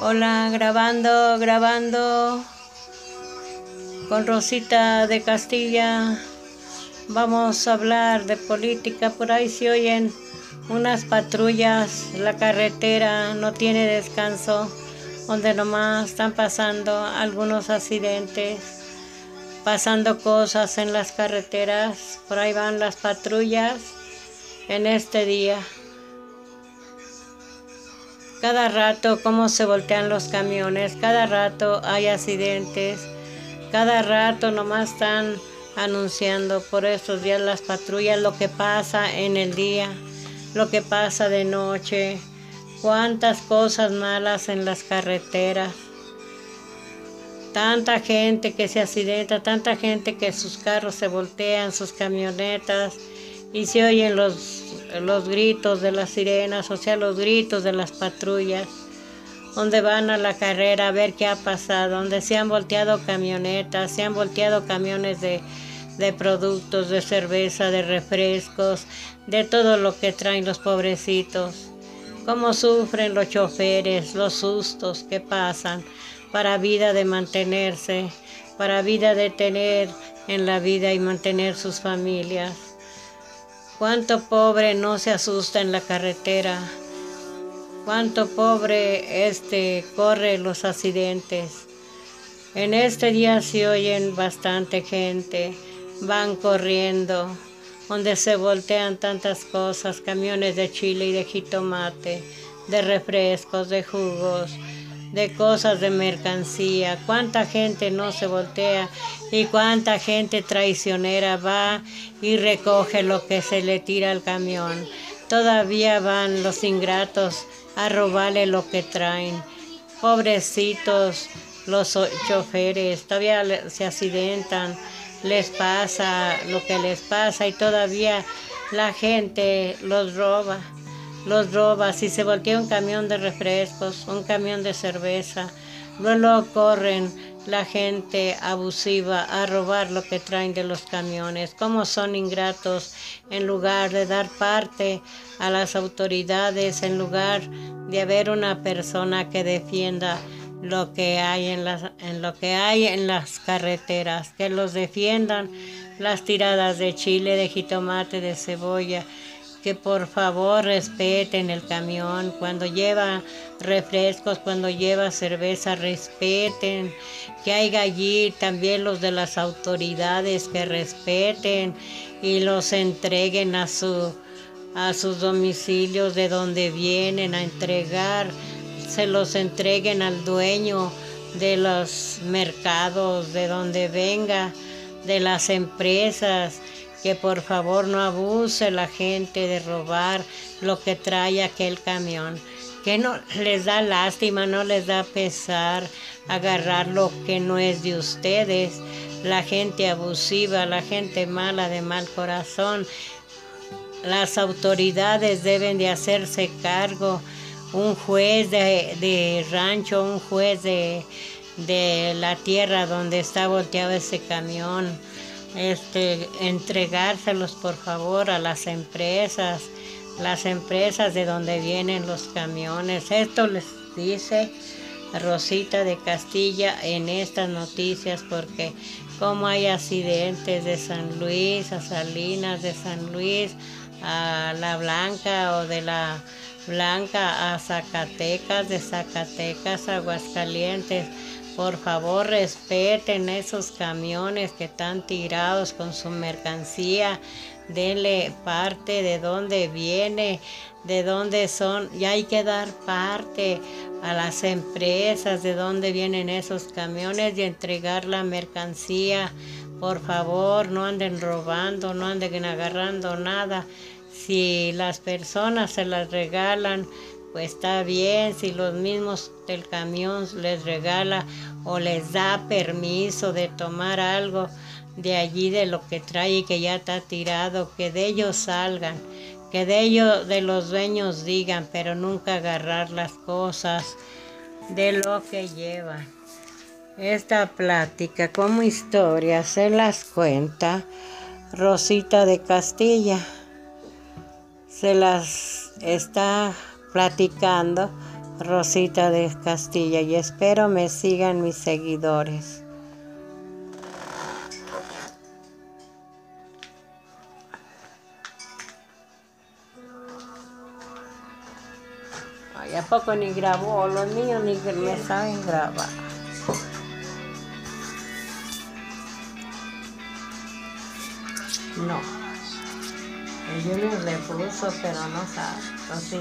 Hola, grabando, grabando. Con Rosita de Castilla. Vamos a hablar de política. Por ahí se oyen unas patrullas. La carretera no tiene descanso. Donde nomás están pasando algunos accidentes. Pasando cosas en las carreteras. Por ahí van las patrullas en este día. Cada rato cómo se voltean los camiones, cada rato hay accidentes, cada rato nomás están anunciando por estos días las patrullas lo que pasa en el día, lo que pasa de noche, cuántas cosas malas en las carreteras. Tanta gente que se accidenta, tanta gente que sus carros se voltean, sus camionetas y se oyen los, los gritos de las sirenas, o sea, los gritos de las patrullas, donde van a la carrera a ver qué ha pasado, donde se han volteado camionetas, se han volteado camiones de, de productos, de cerveza, de refrescos, de todo lo que traen los pobrecitos, cómo sufren los choferes, los sustos que pasan para vida de mantenerse, para vida de tener en la vida y mantener sus familias. Cuánto pobre no se asusta en la carretera. Cuánto pobre este corre los accidentes. En este día se oyen bastante gente. Van corriendo. Donde se voltean tantas cosas. Camiones de chile y de jitomate. De refrescos, de jugos de cosas de mercancía, cuánta gente no se voltea y cuánta gente traicionera va y recoge lo que se le tira al camión. Todavía van los ingratos a robarle lo que traen. Pobrecitos los choferes, todavía se accidentan, les pasa lo que les pasa y todavía la gente los roba los roba, si se voltea un camión de refrescos, un camión de cerveza, luego corren la gente abusiva a robar lo que traen de los camiones, cómo son ingratos en lugar de dar parte a las autoridades, en lugar de haber una persona que defienda lo que hay en las, en lo que hay en las carreteras, que los defiendan las tiradas de chile, de jitomate, de cebolla, que por favor respeten el camión, cuando lleva refrescos, cuando lleva cerveza, respeten, que haya allí también los de las autoridades que respeten y los entreguen a su a sus domicilios de donde vienen a entregar, se los entreguen al dueño de los mercados, de donde venga, de las empresas que por favor no abuse la gente de robar lo que trae aquel camión, que no les da lástima, no les da pesar agarrar lo que no es de ustedes, la gente abusiva, la gente mala de mal corazón. Las autoridades deben de hacerse cargo, un juez de, de rancho, un juez de, de la tierra donde está volteado ese camión este, entregárselos por favor a las empresas, las empresas de donde vienen los camiones. Esto les dice Rosita de Castilla en estas noticias porque como hay accidentes de San Luis a Salinas, de San Luis a La Blanca o de La Blanca a Zacatecas, de Zacatecas Aguascalientes por favor, respeten esos camiones que están tirados con su mercancía. Denle parte de dónde viene, de dónde son. Y hay que dar parte a las empresas de dónde vienen esos camiones y entregar la mercancía. Por favor, no anden robando, no anden agarrando nada. Si las personas se las regalan, pues está bien si los mismos del camión les regala o les da permiso de tomar algo de allí de lo que trae y que ya está tirado, que de ellos salgan, que de ellos, de los dueños digan, pero nunca agarrar las cosas de lo que llevan. Esta plática como historia se las cuenta Rosita de Castilla. Se las está platicando Rosita de Castilla y espero me sigan mis seguidores. Ay, ¿a poco ni grabó? Los niños ni me saben grabar. No. El Junior le puso, pero no sabe. Entonces,